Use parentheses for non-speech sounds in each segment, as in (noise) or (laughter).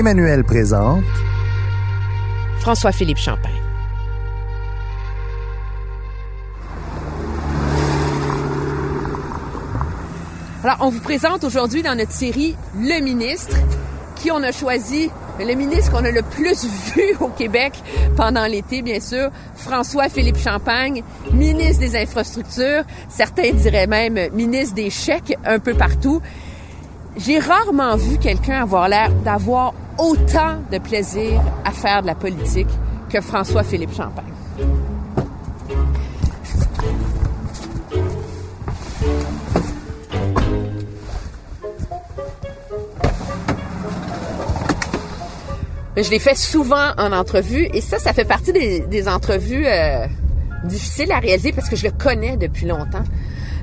Emmanuel présente François-Philippe Champagne. Alors, on vous présente aujourd'hui dans notre série Le ministre, qui on a choisi, le ministre qu'on a le plus vu au Québec pendant l'été, bien sûr, François-Philippe Champagne, ministre des Infrastructures, certains diraient même ministre des chèques un peu partout. J'ai rarement vu quelqu'un avoir l'air d'avoir autant de plaisir à faire de la politique que François-Philippe Champagne. Je l'ai fait souvent en entrevue et ça, ça fait partie des, entrevues euh, difficiles à réaliser parce que je le connais depuis longtemps.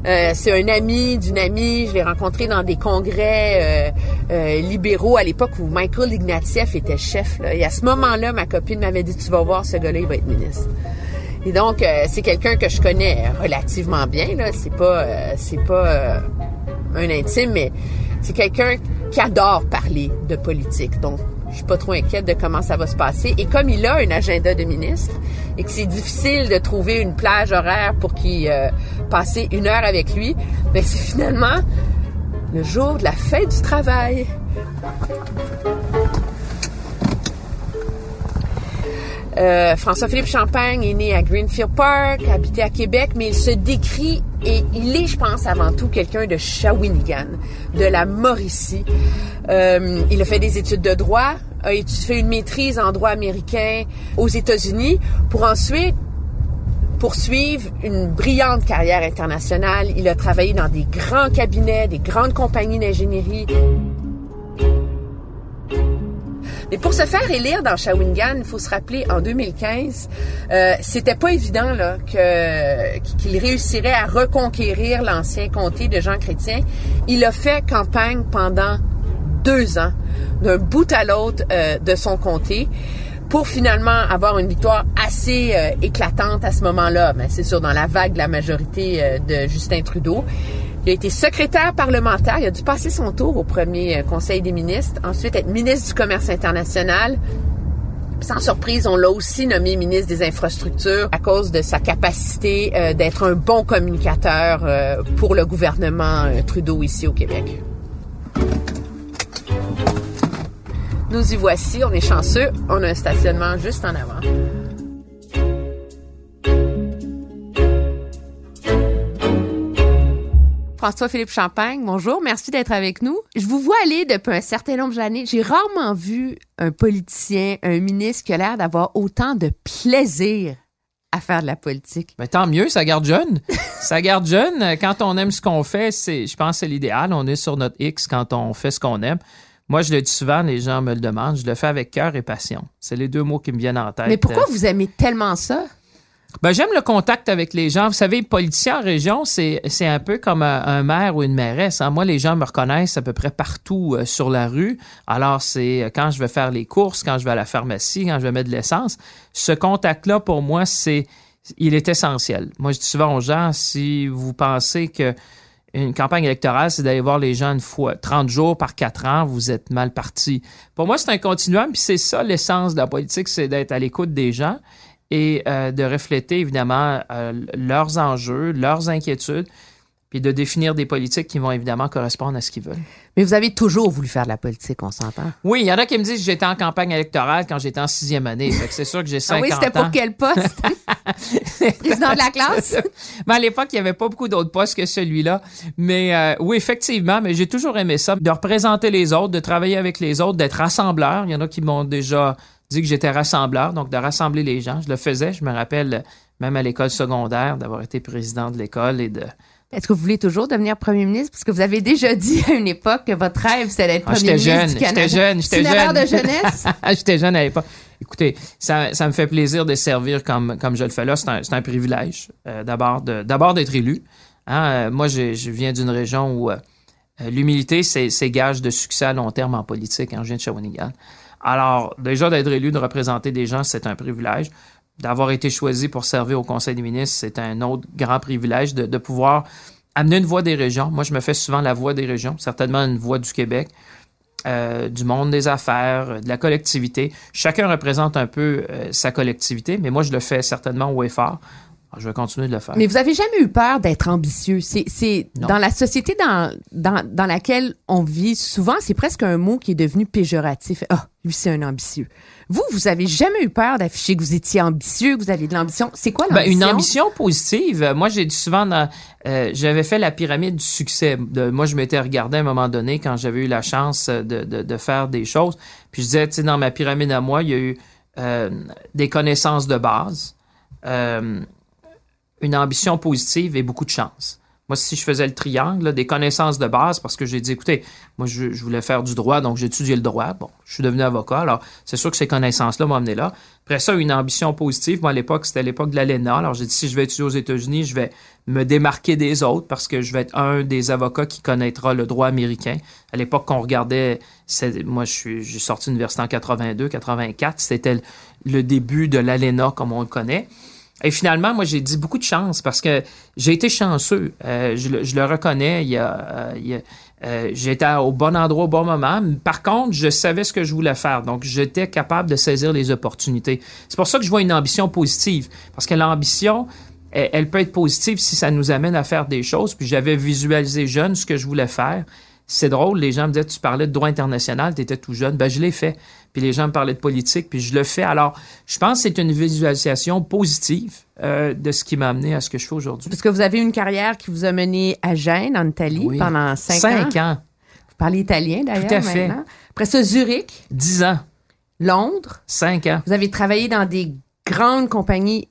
Euh, c'est un ami d'une amie. Je l'ai rencontré dans des congrès euh, euh, libéraux à l'époque où Michael Ignatieff était chef. Et à ce moment-là, ma copine m'avait dit "Tu vas voir, ce gars-là, il va être ministre." Et donc, c'est quelqu'un que je connais relativement bien. Là, c'est pas, c'est pas un intime, mais c'est quelqu'un qui adore parler de politique. Donc, je suis pas trop inquiète de comment ça va se passer. Et comme il a un agenda de ministre et que c'est difficile de trouver une plage horaire pour qu'il euh, passe une heure avec lui, ben c'est finalement le jour de la fête du travail. Euh, François-Philippe Champagne est né à Greenfield Park, habité à Québec, mais il se décrit et il est, je pense, avant tout quelqu'un de Shawinigan, de la Mauricie. Euh, il a fait des études de droit, a fait une maîtrise en droit américain aux États-Unis pour ensuite poursuivre une brillante carrière internationale. Il a travaillé dans des grands cabinets, des grandes compagnies d'ingénierie. Mais pour se faire élire dans Shawinigan, il faut se rappeler, en 2015, euh, c'était pas évident là que qu'il réussirait à reconquérir l'ancien comté de Jean Chrétien. Il a fait campagne pendant deux ans, d'un bout à l'autre euh, de son comté pour finalement avoir une victoire assez euh, éclatante à ce moment-là. Mais c'est sûr, dans la vague de la majorité euh, de Justin Trudeau. Il a été secrétaire parlementaire. Il a dû passer son tour au premier euh, Conseil des ministres. Ensuite, être ministre du Commerce international. Sans surprise, on l'a aussi nommé ministre des Infrastructures à cause de sa capacité euh, d'être un bon communicateur euh, pour le gouvernement Trudeau ici au Québec. Nous y voici, on est chanceux. On a un stationnement juste en avant. François-Philippe Champagne, bonjour, merci d'être avec nous. Je vous vois aller depuis un certain nombre d'années. J'ai rarement vu un politicien, un ministre qui a l'air d'avoir autant de plaisir à faire de la politique. Ben, tant mieux, ça garde jeune. (laughs) ça garde jeune. Quand on aime ce qu'on fait, c'est, je pense que c'est l'idéal. On est sur notre X quand on fait ce qu'on aime. Moi, je le dis souvent, les gens me le demandent, je le fais avec cœur et passion. C'est les deux mots qui me viennent en tête. Mais pourquoi vous aimez tellement ça? Ben, j'aime le contact avec les gens. Vous savez, politicien en région, c'est, c'est un peu comme un, maire ou une mairesse. hein. Moi, les gens me reconnaissent à peu près partout euh, sur la rue. Alors, c'est euh, quand je vais faire les courses, quand je vais à la pharmacie, quand je vais mettre de l'essence. Ce contact-là, pour moi, c'est, il est essentiel. Moi, je dis souvent aux gens, si vous pensez que une campagne électorale, c'est d'aller voir les gens une fois, 30 jours par 4 ans, vous êtes mal parti. Pour moi, c'est un continuum, puis c'est ça l'essence de la politique, c'est d'être à l'écoute des gens et euh, de refléter évidemment euh, leurs enjeux, leurs inquiétudes. puis de définir des politiques qui vont évidemment correspondre à ce qu'ils veulent. Mais vous avez toujours voulu faire de la politique, on s'entend. Oui, il y en a qui me disent que j'étais en campagne électorale quand j'étais en sixième année. C'est sûr que j'ai 50 Ah oui, c'était pour ans. quel poste? (laughs) Président de la classe? Mais à l'époque, il n'y avait pas beaucoup d'autres postes que celui-là. Mais euh, oui, effectivement, mais j'ai toujours aimé ça, de représenter les autres, de travailler avec les autres, d'être rassembleur. Il y en a qui m'ont déjà dit que j'étais rassembleur, donc de rassembler les gens. Je le faisais, je me rappelle, même à l'école secondaire, d'avoir été président de l'école et de... Est-ce que vous voulez toujours devenir premier ministre? Parce que vous avez déjà dit à une époque que votre rêve, c'était d'être Ah, premier j'étais ministre jeune, du Canada. j'étais jeune, j'étais une erreur jeune. de jeunesse? (laughs) J'étais jeune à l'époque. Écoutez, ça, ça me fait plaisir de servir comme, comme je le fais là. C'est un, un privilège, euh, d'abord, d'être élu. Hein, euh, moi, je viens d'une région où euh, l'humilité, c'est, c'est gage de succès à long terme en politique. Hein, je viens de Shawinigan. Alors, déjà, d'être élu, de représenter des gens, c'est un privilège. D'avoir été choisi pour servir au Conseil des ministres, c'est un autre grand privilège de, pouvoir amener une voix des régions. Moi, je me fais souvent la voix des régions, certainement une voix du Québec euh, du monde des affaires, euh, de la collectivité. Chacun représente un peu euh, sa collectivité, mais moi, je le fais certainement au effort. Alors, je vais continuer de le faire. Mais vous avez jamais eu peur d'être ambitieux? C'est, dans la société dans, dans, dans laquelle on vit, souvent, c'est presque un mot qui est devenu péjoratif. Ah, lui, c'est un ambitieux. Vous, vous avez jamais eu peur d'afficher que vous étiez ambitieux, que vous aviez de l'ambition? C'est quoi Ben, l'ambition? une ambition positive. Moi, j'ai dit souvent, euh, j'avais fait la pyramide du succès. De- moi, je m'étais regardé à un moment donné quand j'avais eu la chance de, de, de faire des choses. Puis je disais, tu sais, dans ma pyramide à moi, il y a eu euh, des connaissances de base, euh, une ambition positive et beaucoup de chance. Moi, si je faisais le triangle, des connaissances de base, parce que j'ai dit, écoutez, moi, je, voulais faire du droit, donc j'ai étudié le droit. Bon, je suis devenu avocat. Alors, c'est sûr que ces connaissances-là m'ont amené là. Après ça, une ambition positive. Moi, à l'époque, c'était l'époque de l'ALENA. Alors, j'ai dit, si je vais étudier aux États-Unis, je vais me démarquer des autres parce que je vais être un des avocats qui connaîtra le droit américain. À l'époque qu'on regardait, moi, je suis, j'ai sorti de l'université en 82, 84. C'était le début de l'ALENA comme on le connaît. Et finalement, moi, j'ai dit beaucoup de chance parce que j'ai été chanceux. Euh, je, le- reconnais. Il y a, euh, il y a- euh, j'étais au bon endroit au bon moment. Par contre, je savais ce que je voulais faire. Donc, j'étais capable de saisir les opportunités. C'est pour ça que je vois une ambition positive. Parce que l'ambition, elle, elle peut être positive si ça nous amène à faire des choses. Puis j'avais visualisé jeune ce que je voulais faire. C'est drôle, les gens me disaient, tu parlais de droit international, tu étais tout jeune. Ben, je l'ai fait. Puis les gens me parlaient de politique, puis je le fais. Alors, je pense que c'est une visualisation positive euh, de ce qui m'a amené à ce que je fais aujourd'hui. Parce que vous avez une carrière qui vous a mené à Gênes, en Italie, Oui. pendant cinq, ans. Cinq ans, Vous parlez italien, d'ailleurs, Tout à fait. maintenant. Après ça, Zurich, dix ans, Londres. cinq ans. Vous avez travaillé dans des grandes compagnies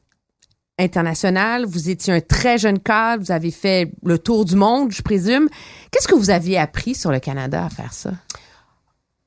internationales. Vous étiez un très jeune cadre. Vous avez fait le tour du monde, je présume. Qu'est-ce que vous aviez appris sur le Canada à faire ça?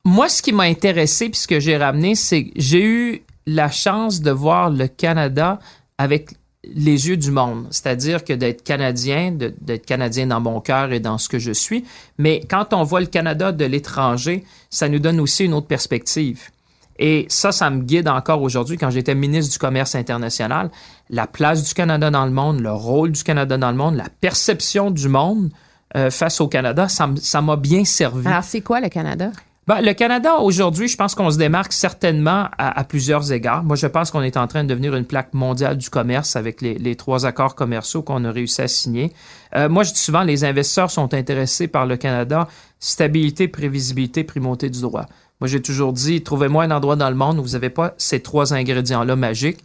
Moi, ce qui m'a intéressé puis ce que j'ai ramené, c'est que j'ai eu la chance de voir le Canada avec les yeux du monde. C'est-à-dire que d'être Canadien, d'être Canadien dans mon cœur et dans ce que je suis. Mais quand on voit le Canada de l'étranger, ça nous donne aussi une autre perspective. Et ça, ça me guide encore aujourd'hui quand j'étais ministre du Commerce international. La place du Canada dans le monde, le rôle du Canada dans le monde, la perception du monde euh, face au Canada, ça m'a bien servi. Alors, c'est quoi le Canada? Ben, le Canada, aujourd'hui, je pense qu'on se démarque certainement à, plusieurs égards. Moi, je pense qu'on est en train de devenir une plaque mondiale du commerce avec les, trois accords commerciaux qu'on a réussi à signer. Euh, moi, je dis souvent, les investisseurs sont intéressés par le Canada. Stabilité, prévisibilité, primauté du droit. Moi, j'ai toujours dit, trouvez-moi un endroit dans le monde où vous n'avez pas ces trois ingrédients-là magiques,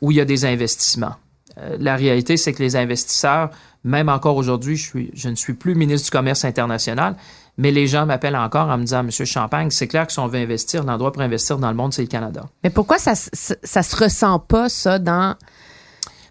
où il y a des investissements. Euh, la réalité, c'est que les investisseurs, même encore aujourd'hui, je ne suis plus ministre du Commerce international, mais les gens m'appellent encore en me disant, Monsieur Champagne, c'est clair que si on veut investir, l'endroit pour investir dans le monde, c'est le Canada. Mais pourquoi ça, ça, ça se ressent pas, ça, dans,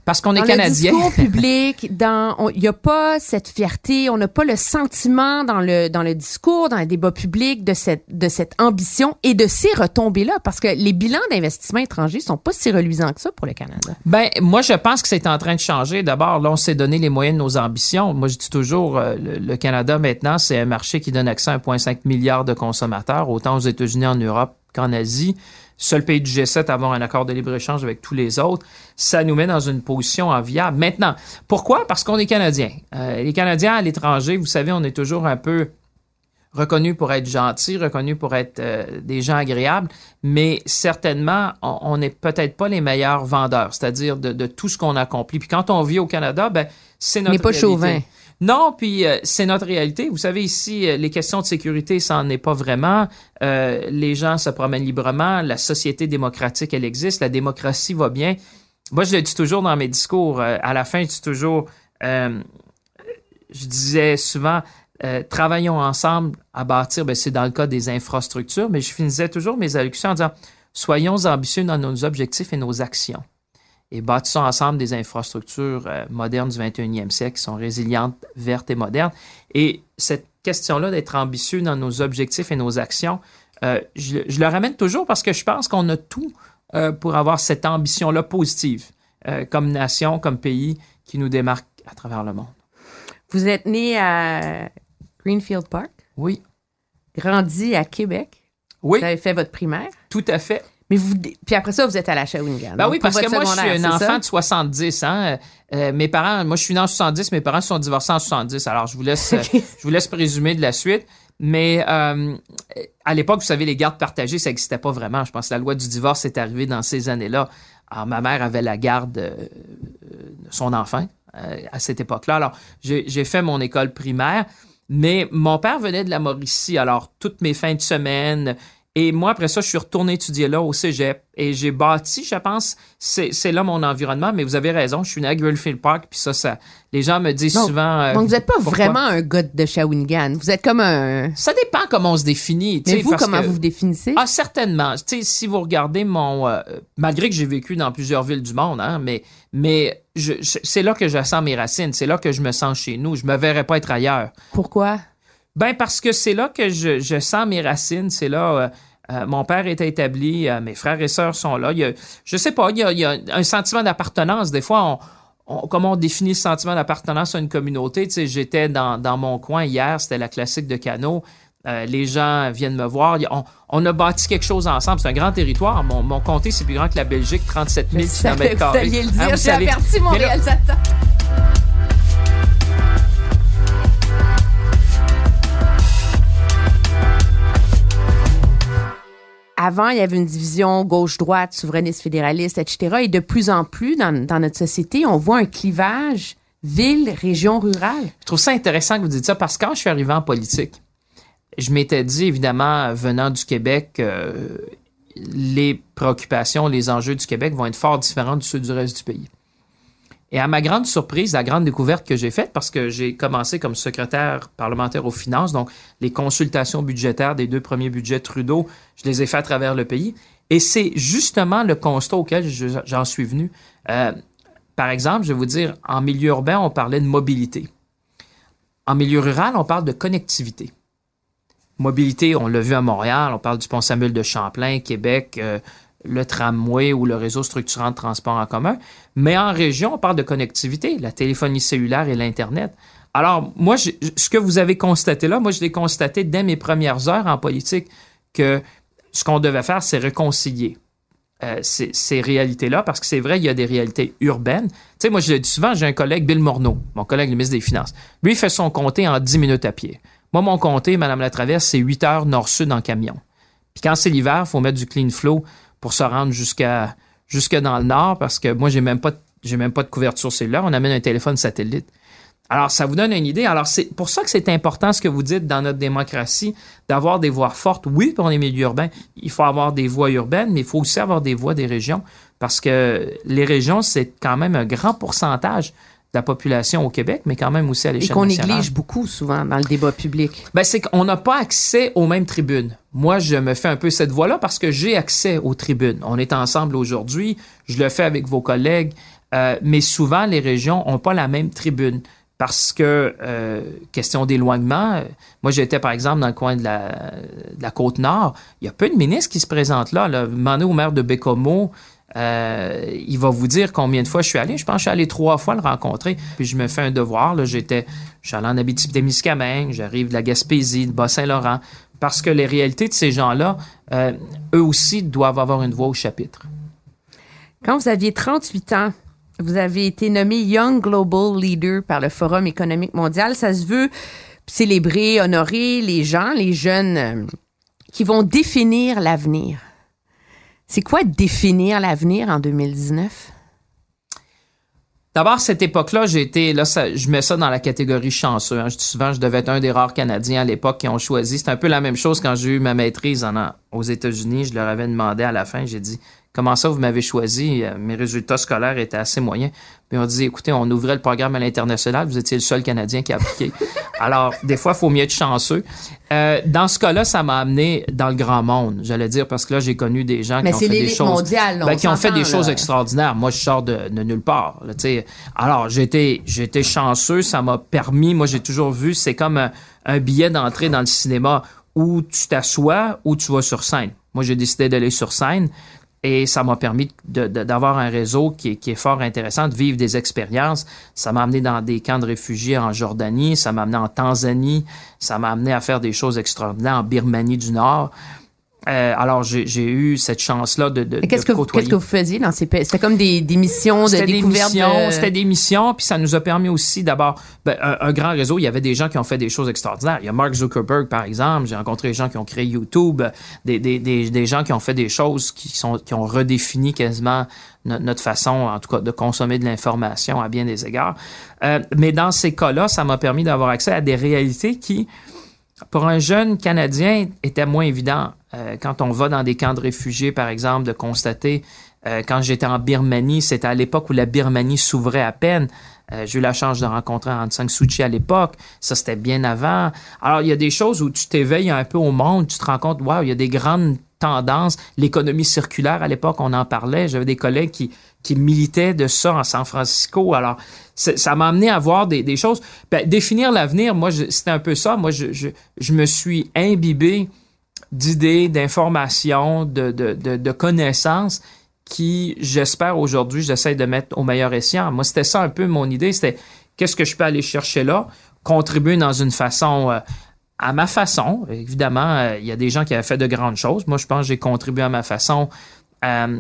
Parce qu'on est dans Canadien. le discours (laughs) public? dans Il n'y a pas cette fierté, on n'a pas le sentiment dans le, dans le discours, dans le débat public de cette, de cette ambition et de ces retombées-là. Parce que les bilans d'investissement étrangers sont pas si reluisants que ça pour le Canada. Ben, moi, je pense que c'est en train de changer. D'abord, là, on s'est donné les moyens de nos ambitions. Moi, je dis toujours, euh, le, le Canada, maintenant, c'est un marché qui donne accès à 1,5 milliard de consommateurs, autant aux États-Unis, en Europe qu'en Asie. Seul pays du G7 à avoir un accord de libre-échange avec tous les autres. Ça nous met dans une position enviable. Maintenant, pourquoi? Parce qu'on est Canadiens. Euh, les Canadiens à l'étranger, vous savez, on est toujours un peu reconnus pour être gentils, reconnus pour être euh, des gens agréables, mais certainement, on- n'est peut-être pas les meilleurs vendeurs, c'est-à-dire de, de tout ce qu'on accomplit. Puis quand on vit au Canada, ben, c'est notre n'est pas réalité. chauvin. Non, puis euh, c'est notre réalité. Vous savez, ici, euh, les questions de sécurité, ça n'en est pas vraiment. Euh, les gens se promènent librement. La société démocratique, elle existe. La démocratie va bien. Moi, je le dis toujours dans mes discours. à la fin, je toujours, je disais souvent, travaillons ensemble à bâtir, ben, c'est dans le cas des infrastructures, mais je finissais toujours mes allocutions en disant, soyons ambitieux dans nos objectifs et nos actions. Et bâtissons ensemble des infrastructures euh, modernes du 21e siècle qui sont résilientes, vertes et modernes. Et cette question-là d'être ambitieux dans nos objectifs et nos actions, euh, je, je le ramène toujours parce que je pense qu'on a tout euh, pour avoir cette ambition-là positive comme nation, comme pays qui nous démarque à travers le monde. Vous êtes né à Greenfield Park, Oui, grandi à Québec? oui, Vous avez fait votre primaire? tout à fait. Mais vous, puis après ça, vous êtes à la Shawinigan. Ben oui, parce que moi, je suis un enfant ça? de 70. Hein? Euh, mes parents, moi, je suis né en 70, mes parents se sont divorcés en 70. Alors, je vous laisse, (laughs) euh, je vous laisse présumer de la suite. Mais euh, à l'époque, vous savez, les gardes partagées, ça n'existait pas vraiment. Je pense que la loi du divorce est arrivée dans ces années-là. Alors, ma mère avait la garde euh, de son enfant à cette époque-là. Alors, j'ai fait mon école primaire, mais mon père venait de la Mauricie. Alors, toutes mes fins de semaine, et moi, après ça, je suis retourné étudier là au cégep et j'ai bâti, je pense, c'est là mon environnement. Mais vous avez raison, je suis né à Greenfield Park, puis ça, ça, les gens me disent Donc- souvent. euh, Donc, vous n'êtes pas pourquoi? vraiment un gars de Shawinigan. Vous êtes comme un. Ça dépend comment on se définit. Mais vous, parce comment que- vous vous définissez? Ah, certainement. Tu sais, si vous regardez mon... euh, malgré que j'ai vécu dans plusieurs villes du monde, hein, mais, mais je- je- c'est là que je sens mes racines. C'est là que je me sens chez nous. Je me verrais pas être ailleurs. Pourquoi? Ben parce que c'est là que je, je sens mes racines. C'est là. euh, euh, mon père est établi, euh, mes frères et sœurs sont là. Il y a, je sais pas, il y a, il y a un sentiment d'appartenance. Des fois, on, on- comment on définit le sentiment d'appartenance à une communauté? Tu sais, j'étais dans, dans mon coin hier, c'était la classique de Cano. Euh, les gens viennent me voir. On, on a bâti quelque chose ensemble. C'est un grand territoire. Mon, mon comté, c'est plus grand que la Belgique, 37 000 Je savais que km vous alliez le dire. Hein, vous J'ai averti mon réalisateur. Avant, il y avait une division gauche-droite, souverainiste, fédéraliste, etc. Et de plus en plus, dans, notre société, on voit un clivage ville, région, rurale. Je trouve ça intéressant que vous dites ça parce que quand je suis arrivé en politique, je m'étais dit, évidemment, venant du Québec, euh, les préoccupations, les enjeux du Québec vont être fort différents de ceux du reste du pays. Et à ma grande surprise, la grande découverte que j'ai faite, parce que j'ai commencé comme secrétaire parlementaire aux finances, donc les consultations budgétaires des deux premiers budgets Trudeau, je les ai fait à travers le pays. Et c'est justement le constat auquel je- j'en suis venu. Euh, par exemple, je vais vous dire, en milieu urbain, on parlait de mobilité. En milieu rural, on parle de connectivité. Mobilité, on l'a vu à Montréal, on parle du pont Samuel de Champlain, Québec, euh, le tramway ou le réseau structurant de transport en commun. Mais en région, on parle de connectivité, la téléphonie cellulaire et l'Internet. Alors, moi, ce que vous avez constaté là, moi, je l'ai constaté dès mes premières heures en politique que ce qu'on devait faire, c'est réconcilier euh, ces, ces réalités-là, parce que c'est vrai, il y a des réalités urbaines. Tu sais, moi, je le dis souvent, j'ai un collègue, Bill Morneau, mon collègue, le ministre des Finances. Lui, il fait son comté en 10 minutes à pied. Moi, mon comté, Madame la Traverse, c'est 8 heures nord-sud en camion. Puis quand c'est l'hiver, il faut mettre du clean flow pour se rendre jusqu'à jusque dans le nord, parce que moi, j'ai même pas même pas de couverture cellulaire. On amène un téléphone satellite. Alors, ça vous donne une idée. Alors, c'est pour ça que c'est important ce que vous dites dans notre démocratie, d'avoir des voix fortes. Oui, pour les milieux urbains, il faut avoir des voix urbaines, mais il faut aussi avoir des voix des régions, parce que les régions, c'est quand même un grand pourcentage la population au Québec, mais quand même aussi à Et l'échelle qu'on nationale. néglige beaucoup souvent dans le débat public. Ben, c'est qu'on n'a pas accès aux mêmes tribunes. Moi, je me fais un peu cette voie-là parce que j'ai accès aux tribunes. On est ensemble aujourd'hui, je le fais avec vos collègues, euh, mais souvent, les régions n'ont pas la même tribune. Parce que, euh, question d'éloignement, euh, moi j'étais par exemple dans le coin de la, de la côte nord, il y a peu de ministres qui se présentent là. là. Demandez au maire de Bécomo, euh, il va vous dire combien de fois je suis allé. Je pense que je suis allé trois fois le rencontrer. Puis je me fais un devoir. Là, j'étais, je suis allé en Abitibi-Témiscamingue, j'arrive de la Gaspésie, de Bas-Saint-Laurent, parce que les réalités de ces gens-là, euh, eux aussi doivent avoir une voix au chapitre. Quand vous aviez 38 ans, vous avez été nommé Young Global Leader par le Forum économique mondial. Ça se veut célébrer, honorer les gens, les jeunes euh, qui vont définir l'avenir. C'est quoi définir l'avenir en 2019? D'abord, cette époque-là, j'ai été, là, je mets ça dans la catégorie chanceux. hein. Je dis souvent, je devais être un des rares Canadiens à l'époque qui ont choisi. C'est un peu la même chose quand j'ai eu ma maîtrise aux États-Unis. Je leur avais demandé à la fin, j'ai dit, comment ça vous m'avez choisi? Euh, Mes résultats scolaires étaient assez moyens. Puis on dit, écoutez, on ouvrait le programme à l'international, vous étiez le seul Canadien qui a appliqué. (laughs) Alors, des fois, il faut mieux être chanceux. Euh, dans ce cas-là, ça m'a amené dans le grand monde, j'allais dire, parce que là, j'ai connu des gens Mais qui ont fait des choses... mondiale, ben, qui ont fait des choses extraordinaires. Moi, je sors de, de nulle part. là. Alors, j'ai été, j'ai été chanceux. Ça m'a permis. Moi, j'ai toujours vu. C'est comme un, un billet d'entrée dans le cinéma où tu t'assois ou tu vas sur scène. Moi, j'ai décidé d'aller sur scène. Et ça m'a permis d'avoir un réseau qui est fort intéressant, de vivre des expériences. Ça m'a amené dans des camps de réfugiés en Jordanie, ça m'a amené en Tanzanie, ça m'a amené à faire des choses extraordinaires en Birmanie du Nord. Euh, alors, j'ai eu cette chance-là de, de, Qu'est-ce que, vous- côtoyer. qu'est-ce que vous faisiez dans ces pays? C'était comme des, des missions de C'était des découverte de... c'était des missions, puis ça nous a permis aussi d'abord ben, un, un grand réseau. Il y avait des gens qui ont fait des choses extraordinaires. Il y a Mark Zuckerberg, par exemple. J'ai rencontré des gens qui ont créé YouTube, des, des, des, des gens qui ont fait des choses qui sont qui ont redéfini quasiment no- notre façon, en tout cas, de consommer de l'information à bien des égards. Euh, mais dans ces cas-là, ça m'a permis d'avoir accès à des réalités qui, pour un jeune Canadien, était moins évident. Euh, quand on va dans des camps de réfugiés, par exemple, de constater, euh, quand j'étais en Birmanie, c'était à l'époque où la Birmanie s'ouvrait à peine. Euh, j'ai eu la chance de rencontrer Aung San Suu Kyi à l'époque. Ça, c'était bien avant. Alors, il y a des choses où tu t'éveilles un peu au monde, tu te rends compte, waouh, il y a des grandes tendances. L'économie circulaire, à l'époque, on en parlait. J'avais des collègues qui, qui militaient de ça en San Francisco. Alors, ça m'a amené à voir des, des choses. Ben, définir l'avenir, moi, c'était un peu ça. Moi, je, je, je me suis imbibé d'idées, d'informations, de, de, de, connaissances qui, j'espère aujourd'hui, j'essaie de mettre au meilleur escient. Moi, c'était ça un peu mon idée, c'était qu'est-ce que je peux aller chercher là, contribuer dans une façon, euh, à ma façon. Évidemment, euh, il y a des gens qui avaient fait de grandes choses. Moi, je pense que j'ai contribué à ma façon euh,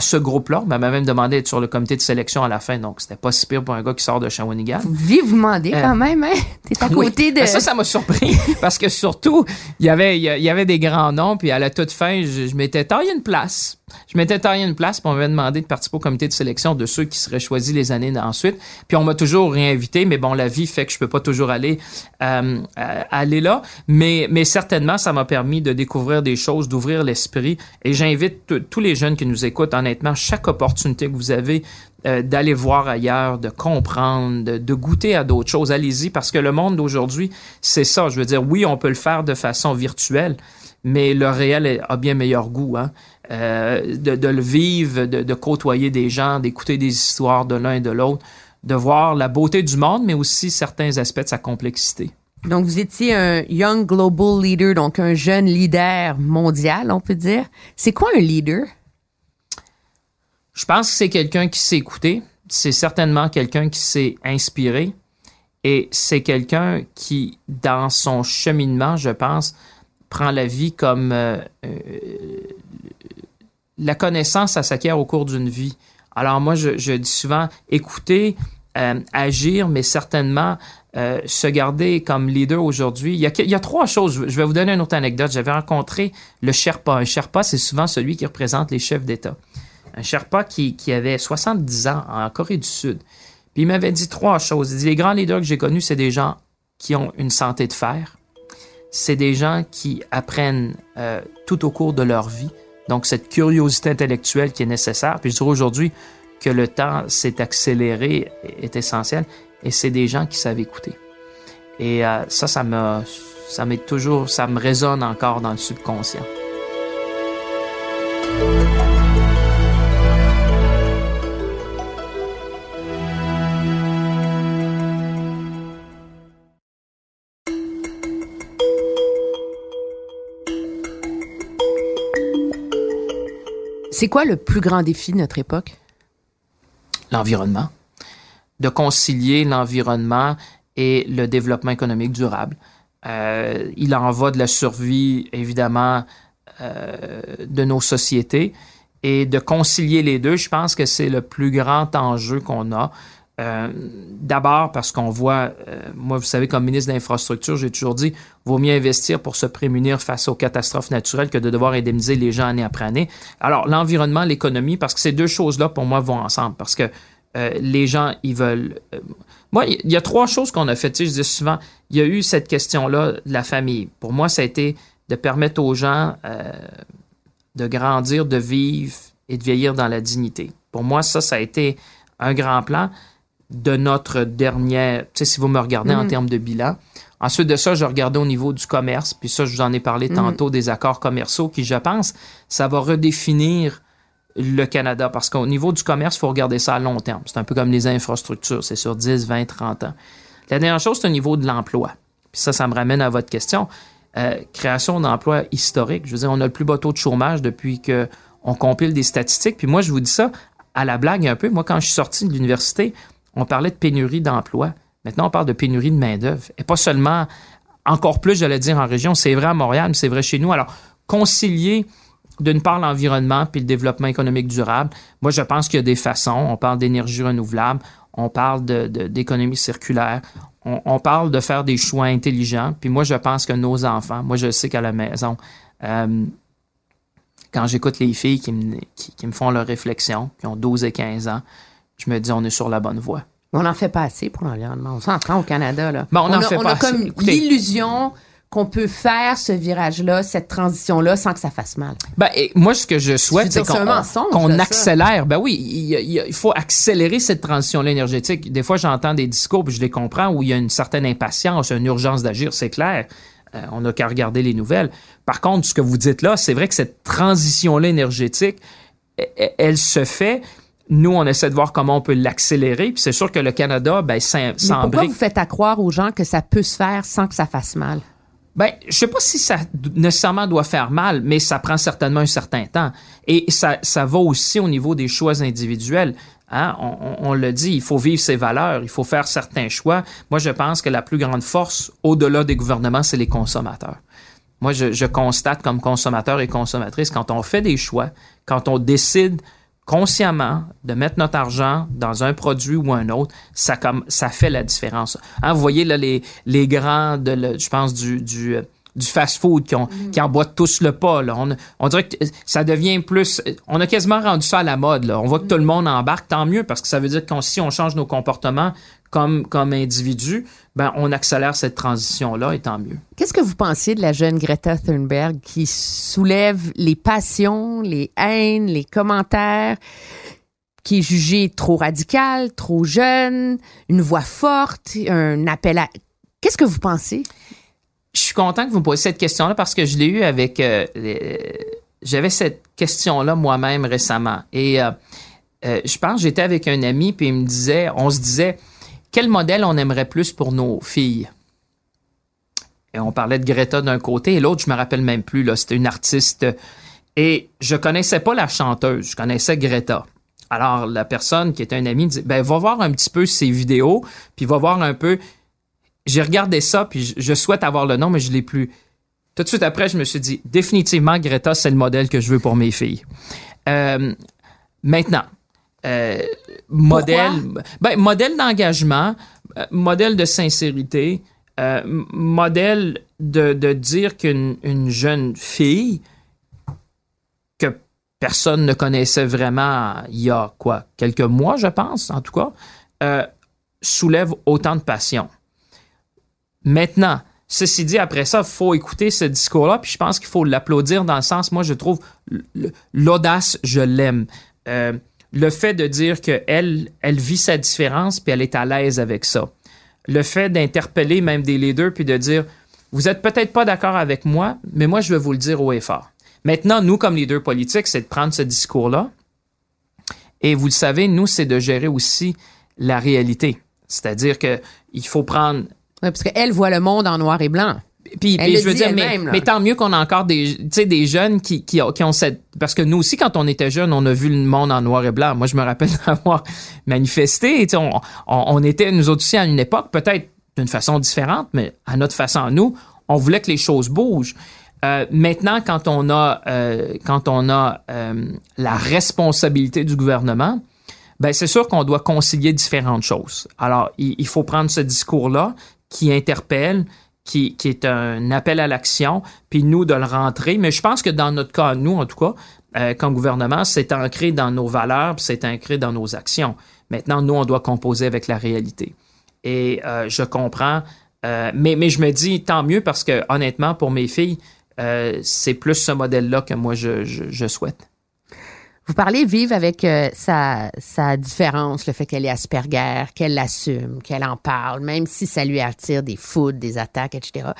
à ce groupe-là. Mais elle m'a même demandé d'être sur le comité de sélection à la fin, donc c'était pas si pire pour un gars qui sort de Shawinigan. Demander Euh, quand même, hein? T'es à (laughs) Oui. côté de... Ben, ça, ça m'a surpris (laughs) parce que surtout, il y avait, il y avait des grands noms, puis à la toute fin, je, je m'étais taillé une place. Je m'étais taillé une place, puis on m'avait demandé de participer au comité de sélection de ceux qui seraient choisis les années ensuite. Puis on m'a toujours réinvité, mais bon, la vie fait que je peux pas toujours aller euh, euh, aller là. Mais, mais certainement, ça m'a permis de découvrir des choses, d'ouvrir l'esprit. Et j'invite tous les jeunes qui nous écoutent, honnêtement, chaque opportunité que vous avez euh, d'aller voir ailleurs, de comprendre, de, de goûter à d'autres choses. Allez-y, parce que le monde d'aujourd'hui, c'est ça. Je veux dire, oui, on peut le faire de façon virtuelle, mais le réel a bien meilleur goût. Hein? Euh, de, de le vivre, de, de côtoyer des gens, d'écouter des histoires de l'un et de l'autre, de voir la beauté du monde, mais aussi certains aspects de sa complexité. Donc, vous étiez un Young Global Leader, donc un jeune leader mondial, on peut dire. C'est quoi un leader? Je pense que c'est quelqu'un qui sait écouter. C'est certainement quelqu'un qui s'est inspiré. Et c'est quelqu'un qui, dans son cheminement, je pense, prend la vie comme euh, euh, la connaissance, ça s'acquiert au cours d'une vie. Alors moi, je, dis souvent, écouter, euh, agir, mais certainement euh, se garder comme leader aujourd'hui. Il y, a, trois choses. Je vais vous donner une autre anecdote. J'avais rencontré le Sherpa. Un Sherpa, c'est souvent celui qui représente les chefs d'État. Un Sherpa qui, qui avait 70 ans en Corée du Sud. Puis il m'avait dit trois choses. Il dit, les grands leaders que j'ai connus, c'est des gens qui ont une santé de fer. C'est des gens qui apprennent euh, tout au cours de leur vie. Donc, cette curiosité intellectuelle qui est nécessaire. Puis je dirais aujourd'hui que le temps s'est accéléré est essentiel. Et c'est des gens qui savent écouter. Et euh, ça, ça me, ça m'est toujours, ça me résonne encore dans le subconscient. C'est quoi le plus grand défi de notre époque? l'environnement, de concilier l'environnement et le développement économique durable. Euh, il en va de la survie, évidemment, euh, de nos sociétés et de concilier les deux, je pense que c'est le plus grand enjeu qu'on a. Euh, D'abord parce qu'on voit, euh, moi, vous savez, comme ministre de l'Infrastructure, j'ai toujours dit, vaut mieux investir pour se prémunir face aux catastrophes naturelles que de devoir indemniser les gens année après année. Alors, l'environnement, l'économie, parce que ces deux choses-là, pour moi, vont ensemble. Parce que euh, les gens, ils veulent... moi, il y a trois choses qu'on a faites. Tu sais, je dis souvent, il y a eu cette question-là de la famille. Pour moi, ça a été de permettre aux gens de grandir, de vivre et de vieillir dans la dignité. Pour moi, ça, ça a été un grand plan de notre dernière, tu sais, si vous me regardez en termes de bilan. Ensuite de ça, je regardais au niveau du commerce, puis ça, je vous en ai parlé tantôt, des accords commerciaux qui, je pense, ça va redéfinir le Canada. Parce qu'au niveau du commerce, il faut regarder ça à long terme. C'est un peu comme les infrastructures, c'est sur 10, 20, 30 ans. La dernière chose, c'est au niveau de l'emploi. Puis ça, ça me ramène à votre question. Euh, création d'emplois historiques. Je veux dire, on a le plus bas taux de chômage depuis que on compile des statistiques. Puis moi, je vous dis ça à la blague un peu. Moi, quand je suis sorti de l'université, on parlait de pénurie d'emplois. Maintenant, on parle de pénurie de main-d'œuvre. Et pas seulement, encore plus, j'allais dire, en région. C'est vrai à Montréal, mais c'est vrai chez nous. Alors, concilier d'une part l'environnement puis le développement économique durable. Moi, je pense qu'il y a des façons. On parle d'énergie renouvelable, on parle d'économie circulaire, on, parle de faire des choix intelligents. Puis moi, je pense que nos enfants, moi, je sais qu'à la maison, euh, quand j'écoute les filles qui me, qui me font leurs réflexions, qui ont 12 et 15 ans, je me dis, on est sur la bonne voie. On n'en fait pas assez pour l'environnement. On s'entend au Canada, là. Ben, on en a, fait on pas a comme assez. L'illusion qu'on peut faire ce virage-là, cette transition-là, sans que ça fasse mal. Ben, et moi, ce que je souhaite, c'est qu'on ça. accélère. Ben oui, il faut accélérer cette transition-là énergétique. Des fois, j'entends des discours, puis je les comprends, où il y a une certaine impatience, une urgence d'agir, c'est clair. Euh, on n'a qu'à regarder les nouvelles. Par contre, ce que vous dites là, c'est vrai que cette transition-là énergétique, e- e- elle se fait. Nous, on essaie de voir comment on peut l'accélérer. Puis c'est sûr que le Canada, ben, s'en- Mais pourquoi vous faites à croire aux gens que ça peut se faire sans que ça fasse mal? Ben, je sais pas si ça nécessairement doit faire mal, mais ça prend certainement un certain temps. Et ça, ça va aussi au niveau des choix individuels. Hein? On, on- on le dit, il faut vivre ses valeurs, il faut faire certains choix. Moi, je pense que la plus grande force, au-delà des gouvernements, c'est les consommateurs. Moi, je, je constate comme consommateur et consommatrice, quand on fait des choix, quand on décide consciemment de mettre notre argent dans un produit ou un autre, ça, comme, ça fait la différence. Hein, vous voyez là, les, les grands, de, le- je pense, du, du, euh, du fast-food qui, ont, qui emboîtent tous le pas. Là. On, on dirait que ça devient plus... On a quasiment rendu ça à la mode. Là. On voit que tout le monde embarque, tant mieux, parce que ça veut dire que si on change nos comportements comme, comme individus, ben, on accélère cette transition-là, et tant mieux. Qu'est-ce que vous pensiez de la jeune Greta Thunberg qui soulève les passions, les haines, les commentaires, qui est jugée trop radicale, trop jeune, une voix forte, un appel à... Qu'est-ce que vous pensez? Je suis content que vous me posiez cette question-là parce que je l'ai eu avec... euh, les- J'avais cette question-là moi-même récemment. Et euh, euh, je pense que j'étais avec un ami, puis il me disait, on se disait, quel modèle on aimerait plus pour nos filles? Et on parlait de Greta d'un côté, et l'autre, je me rappelle même plus, c'était une artiste. Et je connaissais pas la chanteuse, je connaissais Greta. Alors, la personne qui était un ami dit, ben, va voir un petit peu ses vidéos, puis va voir un peu j'ai regardé ça, puis je, je souhaite avoir le nom, mais je l'ai plus. Tout de suite après, je me suis dit, définitivement, Greta, c'est le modèle que je veux pour mes filles. Euh, maintenant, euh, modèle, ben, modèle d'engagement, euh, modèle de sincérité, euh, modèle de, de dire qu'une une jeune fille que personne ne connaissait vraiment il y a quoi, quelques mois, je pense, en tout cas, soulève autant de passion. Maintenant, ceci dit, après ça, il faut écouter ce discours-là, puis je pense qu'il faut l'applaudir dans le sens, moi, je trouve l'audace, je l'aime. Euh, le fait de dire qu'elle elle vit sa différence, puis elle est à l'aise avec ça. Le fait d'interpeller même des leaders, puis de dire, vous êtes peut-être pas d'accord avec moi, mais moi, je vais vous le dire haut et fort. Maintenant, nous, comme leaders politiques, c'est de prendre ce discours-là, et vous le savez, nous, c'est de gérer aussi la réalité. C'est-à-dire que il faut prendre Ouais, parce qu'elle voit le monde en noir et blanc. Puis, puis je veux dire, mais, tant mieux qu'on a encore des, des jeunes qui, qui, ont- qui ont cette... Parce que nous aussi, quand on était jeunes, on a vu le monde en noir et blanc. Moi, je me rappelle (laughs) d'avoir manifesté. On, on, on était, nous autres aussi, à une époque, peut-être d'une façon différente, mais à notre façon, à nous, on voulait que les choses bougent. Euh, maintenant, quand on a, euh, quand on a euh, la responsabilité du gouvernement, ben c'est sûr qu'on doit concilier différentes choses. Alors, il, il faut prendre ce discours-là qui interpelle, qui, est un appel à l'action, puis nous de le rentrer. Mais je pense que dans notre cas, nous en tout cas, euh, comme gouvernement, c'est ancré dans nos valeurs, c'est ancré dans nos actions. Maintenant, nous, on doit composer avec la réalité. Et euh, je comprends, euh, mais, je me dis tant mieux parce que honnêtement, pour mes filles, c'est plus ce modèle-là que moi je souhaite. Vous parlez vivre avec euh, sa, sa différence, le fait qu'elle est Asperger, qu'elle l'assume, qu'elle en parle, même si ça lui attire des foudres, des attaques, etc.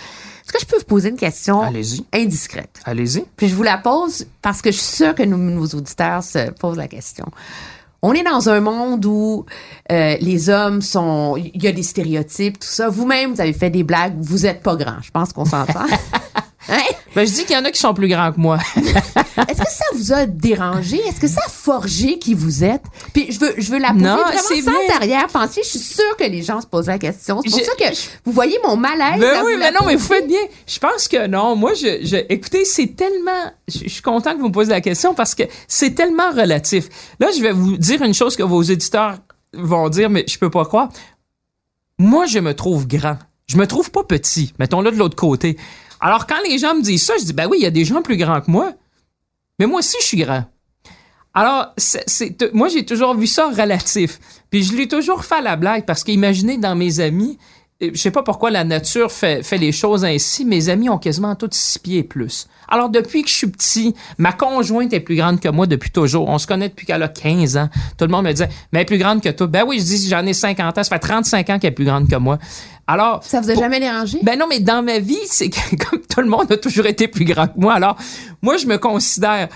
Est-ce que je peux vous poser une question Allez-y. indiscrète? Allez-y. Puis je vous la pose parce que je suis sûre que nous- nos auditeurs se posent la question. On est dans un monde où euh, les hommes sont... Il y a des stéréotypes, tout ça. Vous-même, vous avez fait des blagues. Vous êtes pas grand. Je pense qu'on s'entend. (laughs) Hein? Ben, je dis qu'il y en a qui sont plus grands que moi. (laughs) Est-ce que ça vous a dérangé? Est-ce que ça a forgé qui vous êtes? Puis je veux, je veux la poser Non, vraiment sans arrière-pensée. Je suis sûre que les gens se posent la question. C'est pour Je- ça que vous voyez mon malaise. Ben oui, mais non, mais vous faites bien. Je pense que non. Moi, je, je écoutez, c'est tellement. Je, je suis content que vous me posiez la question parce que c'est tellement relatif. Là, je vais vous dire une chose que vos éditeurs vont dire, mais je peux pas croire. Moi, je me trouve grand. Je me trouve pas petit. Mettons-le de l'autre côté. Alors, quand les gens me disent ça, je dis, ben oui, il y a des gens plus grands que moi. Mais moi aussi, je suis grand. Alors, c'est, moi, j'ai toujours vu ça relatif. Puis je l'ai toujours fait la blague parce qu'imaginez dans mes amis, euh, je sais pas pourquoi la nature fait, fait les choses ainsi, mes amis ont quasiment tous six pieds et plus. Alors, depuis que je suis petit, ma conjointe est plus grande que moi depuis toujours. On se connaît depuis qu'elle a 15 ans. Tout le monde me disait, mais elle est plus grande que toi. Ben oui, je dis, j'en ai 50 ans. Ça fait 35 ans qu'elle est plus grande que moi. Alors, Ça vous a pour- jamais dérangé? ben non, mais dans ma vie, c'est que (laughs) comme tout le monde a toujours été plus grand que moi. Alors, moi, je me considère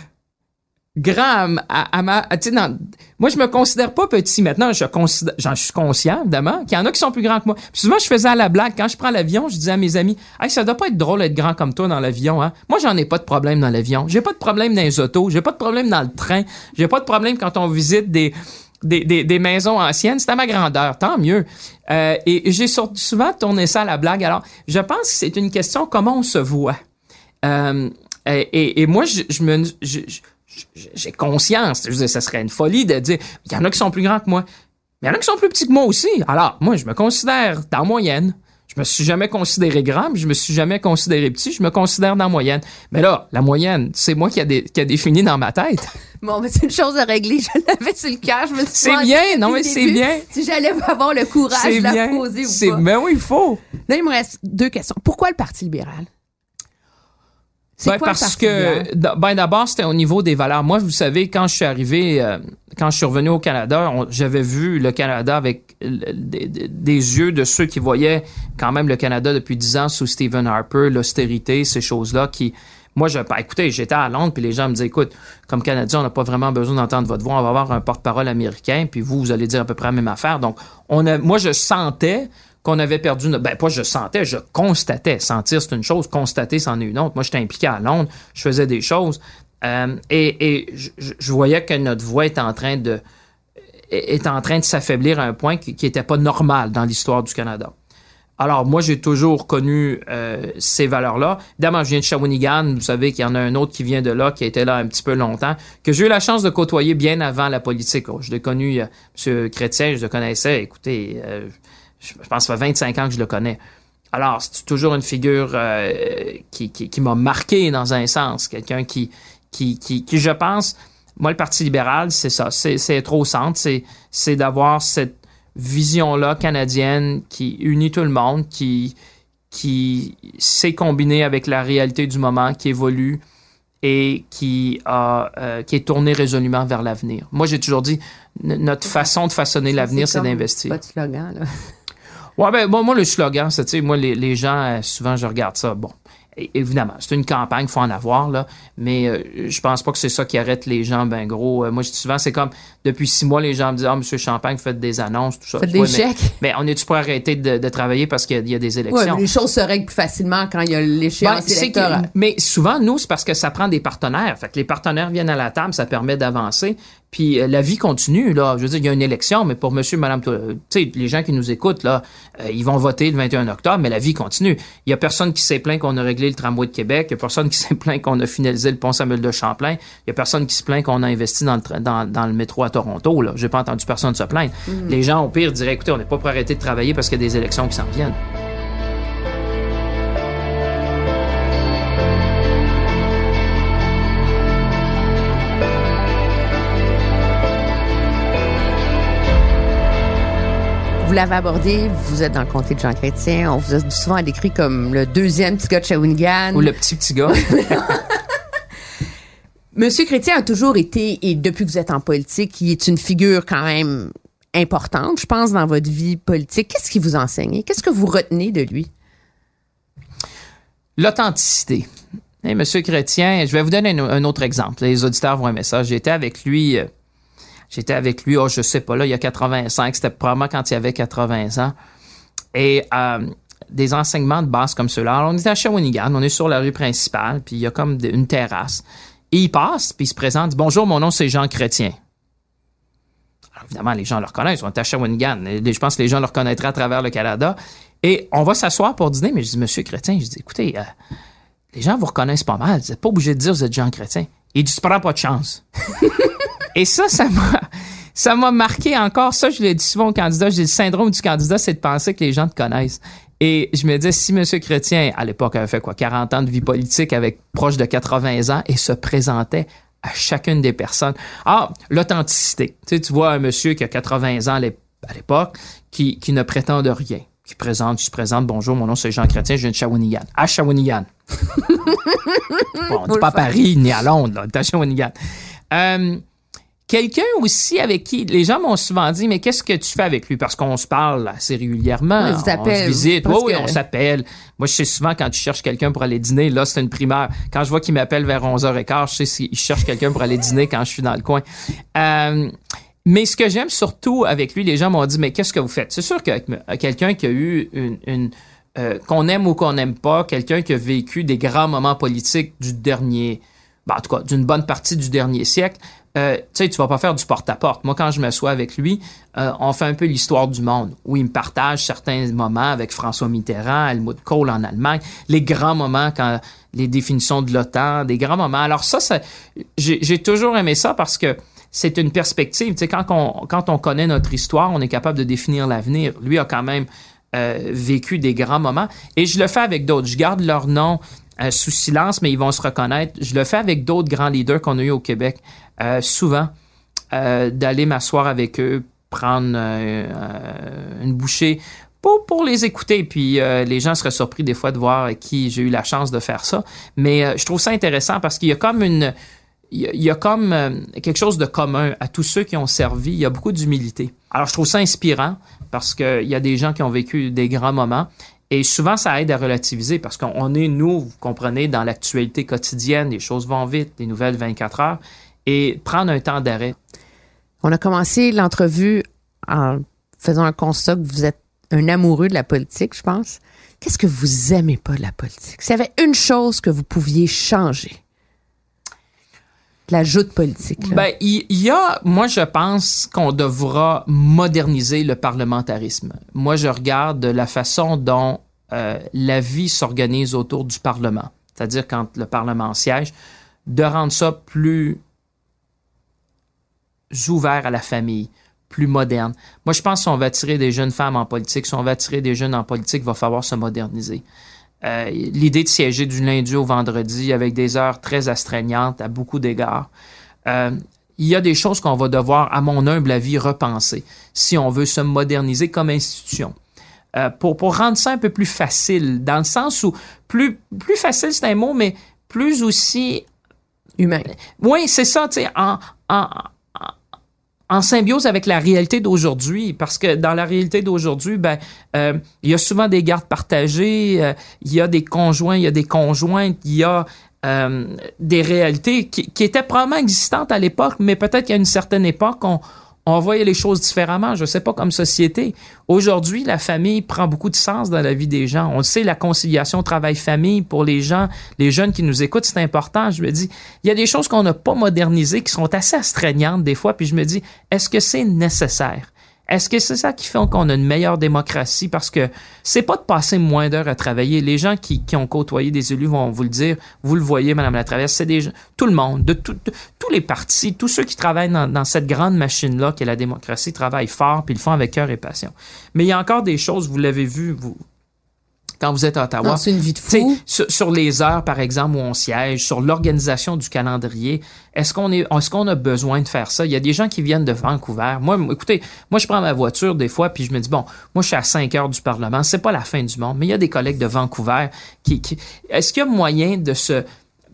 grand à, ma- à, à ma, à- tu sais, dans- moi, je me considère pas petit. Maintenant, je considère, j'en suis conscient, évidemment, qu'il y en a qui sont plus grands que moi. Puis souvent, je faisais à la blague, quand je prends l'avion, je disais à mes amis, hey, ça doit pas être drôle d'être grand comme toi dans l'avion, hein. Moi, j'en ai pas de problème dans l'avion. J'ai pas de problème dans les autos. J'ai pas de problème dans le train. J'ai pas de problème quand on visite des, des, des, maisons anciennes, c'est à ma grandeur, tant mieux. Euh, et j'ai souvent tourné ça à la blague. Alors, je pense que c'est une question comment on se voit. Euh, et, moi, je, me, j'ai conscience. Je veux dire, ça serait une folie de dire, il y en a qui sont plus grands que moi, mais il y en a qui sont plus petits que moi aussi. Alors, moi, je me considère dans moyenne. Je me suis jamais considéré grand, puis je me suis jamais considéré petit. Je me considère dans la moyenne. Mais là, la moyenne, c'est moi qui a, dé- qui a défini dans ma tête. (laughs) Bon, mais c'est une chose à régler. Je l'avais sur le cœur. Je me suis C'est bien, non, mais c'est bien. Si j'allais avoir le courage de la bien. poser ou C'est, pas. ben oui, il faut. Là, il me reste deux questions. Pourquoi le Parti libéral? C'est Ben, quoi parce que ben d'abord c'était au niveau des valeurs. Moi, vous savez, quand je suis arrivé, euh, quand je suis revenu au Canada, j'avais vu le Canada avec des- des yeux de ceux qui voyaient quand même le Canada depuis dix ans sous Stephen Harper, l'austérité, ces choses-là qui moi, je, ben, écoutez, j'étais à Londres, puis les gens me disaient, écoute, comme Canadien, on n'a pas vraiment besoin d'entendre votre voix, on va avoir un porte-parole américain, puis vous, vous allez dire à peu près la même affaire. Donc, on a, moi, je sentais qu'on avait perdu notre, ben, pas je sentais, je constatais. Sentir, c'est une chose, constater, c'en est une autre. Moi, j'étais impliqué à Londres, je faisais des choses, euh, et, et je, je- voyais que notre voix était en train de, est en train de s'affaiblir à un point qui n'était pas normal dans l'histoire du Canada. Alors, moi, j'ai toujours connu euh, ces valeurs-là. Évidemment, je viens de Shawinigan. Vous savez qu'il y en a un autre qui vient de là, qui a été là un petit peu longtemps, que j'ai eu la chance de côtoyer bien avant la politique. Oh, je l'ai connu, euh, M. Chrétien, je le connaissais. Écoutez, euh, je pense que ça fait 25 ans que je le connais. Alors, c'est toujours une figure euh, qui, qui, qui m'a marqué dans un sens. Quelqu'un qui, qui, qui, qui, je pense, moi, le Parti libéral, c'est ça. C'est c'est être au centre. C'est c'est d'avoir cette vision-là canadienne qui unit tout le monde, qui, qui sait combiner avec la réalité du moment, qui évolue et qui, a, euh, qui est tournée résolument vers l'avenir. Moi, j'ai toujours dit, notre façon de façonner l'avenir, c'est d'investir. Pas de slogan, là. Ouais, ben, bon, moi, le slogan, c'est, tu sais, moi, les, les gens, euh, souvent, je regarde ça. Bon, évidemment, c'est une campagne, il faut en avoir, là, mais euh, je pense pas que c'est ça qui arrête les gens, ben gros. Euh, moi, je dis souvent, c'est comme, depuis six mois, les gens me disent, ah, monsieur Champagne, faites des annonces, tout ça. Faites des mais- chèques. Mais, on est-tu pour arrêter de, de travailler parce qu'il y a- il y, a des Ouais, élections? mais les choses se règlent plus facilement quand il y a Ben, l'échéance que- électorale. mais souvent, nous, c'est parce que ça prend des partenaires. Fait que les partenaires viennent à la table, ça permet d'avancer. Puis euh, la vie continue, là. Je veux dire, il y a une élection, mais pour monsieur, madame, tu sais, les gens qui nous écoutent, là, euh, ils vont voter le 21 octobre, mais la vie continue. Il y a personne qui s'est plaint qu'on a réglé le tramway de Québec. Il y a personne qui (laughs) s'est plaint qu'on a finalisé le pont Samuel de Champlain. Il y a personne qui se plaint qu'on a investi dans le, dans, dans, le métro à Toronto, là. J'ai pas entendu personne se plaindre. Mm. Les gens, au pire, diraient, écoutez, on n'est pas pour arrêter de travailler parce qu'il y a des élections qui s'en viennent. L'avez abordé, vous êtes dans le comté de Jean Chrétien, on vous a souvent décrit comme le deuxième petit gars de Shawinigan. Ou le petit petit gars. (laughs) Monsieur Chrétien a toujours été, et depuis que vous êtes en politique, il est une figure quand même importante, je pense, dans votre vie politique. Qu'est-ce qu'il vous enseigne? Qu'est-ce que vous retenez de lui? L'authenticité. Hey, Monsieur Chrétien, je vais vous donner un, un, autre exemple. Les auditeurs vont aimer ça. J'étais avec lui, euh, j'étais avec lui, oh, je sais pas, là, il y a 85, c'était probablement quand il avait 80 ans. Et euh, des enseignements de base comme ceux-là. Alors, on est à Shawinigan, on est sur la rue principale, puis il y a comme une terrasse. Et il passe, puis il se présente, dit, Bonjour, mon nom c'est Jean Chrétien. Alors, évidemment, les gens le reconnaissent, on est à Shawinigan. Je pense que les gens le reconnaîtraient à travers le Canada. Et on va s'asseoir pour dîner, mais je dis, Monsieur Chrétien, je dis, écoutez, euh, les gens vous reconnaissent pas mal. Vous n'êtes pas obligé de dire que vous êtes Jean Chrétien. Il dit, tu prends pas de chance. (laughs) Et ça, ça m'a, ça m'a marqué encore. Ça, je l'ai dit souvent aux candidats. J'ai le syndrome du candidat, c'est de penser que les gens te connaissent. Et je me disais, si M. Chrétien, à l'époque, avait fait quoi, 40 ans de vie politique avec proche de 80 ans et se présentait à chacune des personnes. Ah, l'authenticité. Tu sais, tu vois un monsieur qui a 80 ans à l'époque qui, qui ne prétend de rien qui présente, qui se présente. Bonjour, mon nom c'est Jean Chrétien, je viens de Shawinigan. À Shawinigan. (laughs) bon, on dit pas à Paris ni à Londres, là, à Shawinigan. Euh, Quelqu'un aussi avec qui les gens m'ont souvent dit mais qu'est-ce que tu fais avec lui? Parce qu'on se parle assez régulièrement, oui, on se visite, oui, on s'appelle. Moi je sais souvent quand tu cherches quelqu'un pour aller dîner, là c'est une primaire. Quand je vois qu'il m'appelle vers 11h15, je sais s'il cherche quelqu'un pour aller dîner quand je suis dans le coin. Euh, mais ce que j'aime surtout avec lui, les gens m'ont dit mais qu'est-ce que vous faites? C'est sûr qu'avec quelqu'un qui a eu une, une euh, qu'on aime ou qu'on n'aime pas, quelqu'un qui a vécu des grands moments politiques du dernier, ben, en tout cas d'une bonne partie du dernier siècle, euh, tu sais, tu vas pas faire du porte-à-porte. Moi, quand je m'assois avec lui, euh, on fait un peu l'histoire du monde, où il me partage certains moments avec François Mitterrand, Helmut Kohl en Allemagne, les grands moments quand les définitions de l'OTAN, des grands moments. Alors ça, ça j'ai toujours aimé ça parce que c'est une perspective. Tu sais, quand on, connaît notre histoire, on est capable de définir l'avenir. Lui a quand même euh, vécu des grands moments. Et je le fais avec d'autres. Je garde leur nom euh, sous silence, mais ils vont se reconnaître. Je le fais avec d'autres grands leaders qu'on a eu au Québec. Euh, souvent, euh, d'aller m'asseoir avec eux, prendre une bouchée pour, pour les écouter. Puis les gens seraient surpris des fois de voir qui j'ai eu la chance de faire ça. Mais je trouve ça intéressant parce qu'il y a comme une il y a comme quelque chose de commun à tous ceux qui ont servi. Il y a beaucoup d'humilité. Alors, je trouve ça inspirant parce qu'il y a des gens qui ont vécu des grands moments. Et souvent, ça aide à relativiser parce qu'on est, nous, vous comprenez, dans l'actualité quotidienne, les choses vont vite, les nouvelles 24 heures, et prendre un temps d'arrêt. On a commencé l'entrevue en faisant un constat que vous êtes un amoureux de la politique, je pense. Qu'est-ce que vous aimez pas de la politique? S'il y avait une chose que vous pouviez changer, la joute politique. Là. Ben, il y, a, moi, je pense qu'on devra moderniser le parlementarisme. Moi, je regarde la façon dont euh, la vie s'organise autour du Parlement, c'est-à-dire quand le Parlement siège, de rendre ça plus ouvert à la famille, plus moderne. Moi, je pense que si on va attirer des jeunes femmes en politique, si on va attirer des jeunes en politique, il va falloir se moderniser. Euh, l'idée de siéger du lundi au vendredi avec des heures très astreignantes à beaucoup d'égards. Euh, il y a des choses qu'on va devoir, à mon humble avis, repenser si on veut se moderniser comme institution. Euh, pour, pour rendre ça un peu plus facile, dans le sens où plus, plus facile, c'est un mot, mais plus aussi humain. Oui, c'est ça, tu sais, en, en, en symbiose avec la réalité d'aujourd'hui, parce que dans la réalité d'aujourd'hui, ben, euh, il y a souvent des gardes partagées, euh, il y a des conjoints, il y a des conjointes, il y a euh, des réalités qui, qui, étaient probablement existantes à l'époque, mais peut-être qu'à une certaine époque, on, on voyait les choses différemment, je sais pas, comme société. Aujourd'hui, la famille prend beaucoup de sens dans la vie des gens. On sait, la conciliation travail-famille pour les gens, les jeunes qui nous écoutent, c'est important. Je me dis, il y a des choses qu'on n'a pas modernisées, qui sont assez astreignantes des fois, puis je me dis, est-ce que c'est nécessaire? Est-ce que c'est ça qui fait qu'on a une meilleure démocratie? Parce que c'est pas de passer moins d'heures à travailler. Les gens qui, ont côtoyé des élus vont vous le dire. Vous le voyez, Madame la Traverse, c'est des gens, tout le monde, de, tous les partis, tous ceux qui travaillent dans, cette grande machine-là qui est la démocratie, travaillent fort puis ils le font avec cœur et passion. Mais il y a encore des choses, vous l'avez vu, vous, quand vous êtes à Ottawa. C'est une vie de fou. Sur, les heures, par exemple, où on siège, sur l'organisation du calendrier, est-ce qu'on est, est-ce qu'on a besoin de faire ça? Il y a des gens qui viennent de Vancouver. Moi, écoutez, moi, je prends ma voiture des fois, puis je me dis, bon, moi, je suis à 5 heures du Parlement. C'est pas la fin du monde, mais il y a des collègues de Vancouver qui, est-ce qu'il y a moyen de se,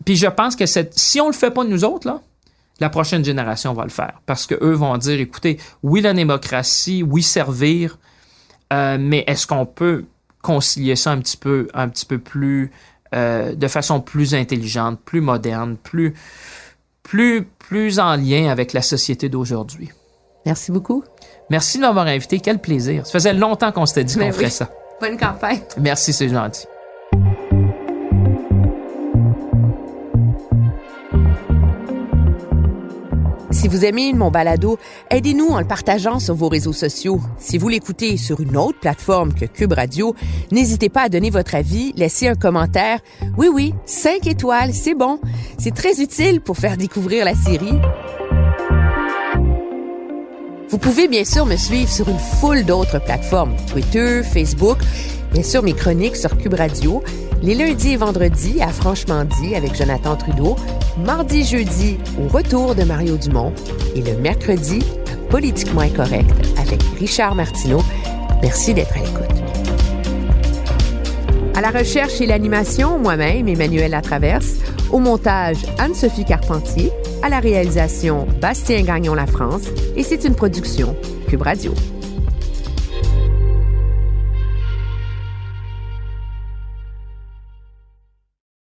puis je pense que cette, si on le fait pas nous autres, là, la prochaine génération va le faire. Parce que eux vont dire, écoutez, oui, la démocratie, oui, servir, euh, mais est-ce qu'on peut concilier ça un petit peu, un petit peu plus, euh, de façon plus intelligente, plus moderne, plus, plus, plus en lien avec la société d'aujourd'hui. Merci beaucoup. Merci de m'avoir invité. Quel plaisir. Ça faisait longtemps qu'on s'était dit qu'on ferait ça. Bonne campagne. Merci, c'est gentil. Si vous aimez mon balado, aidez-nous en le partageant sur vos réseaux sociaux. Si vous l'écoutez sur une autre plateforme que Cube Radio, n'hésitez pas à donner votre avis, laisser un commentaire. Oui, oui, cinq étoiles, c'est bon. C'est très utile pour faire découvrir la série. Vous pouvez bien sûr me suivre sur une foule d'autres plateformes, Twitter, Facebook, bien sûr mes chroniques sur Cube Radio, les lundis et vendredis à Franchement dit avec Jonathan Trudeau, mardi, jeudi au retour de Mario Dumont et le mercredi à Politiquement Incorrect avec Richard Martineau. Merci d'être à l'écoute. À la recherche et l'animation, moi-même, Emmanuel Latraverse. Au montage, Anne-Sophie Carpentier. À la réalisation, Bastien Gagnon La France. Et c'est une production Cube Radio.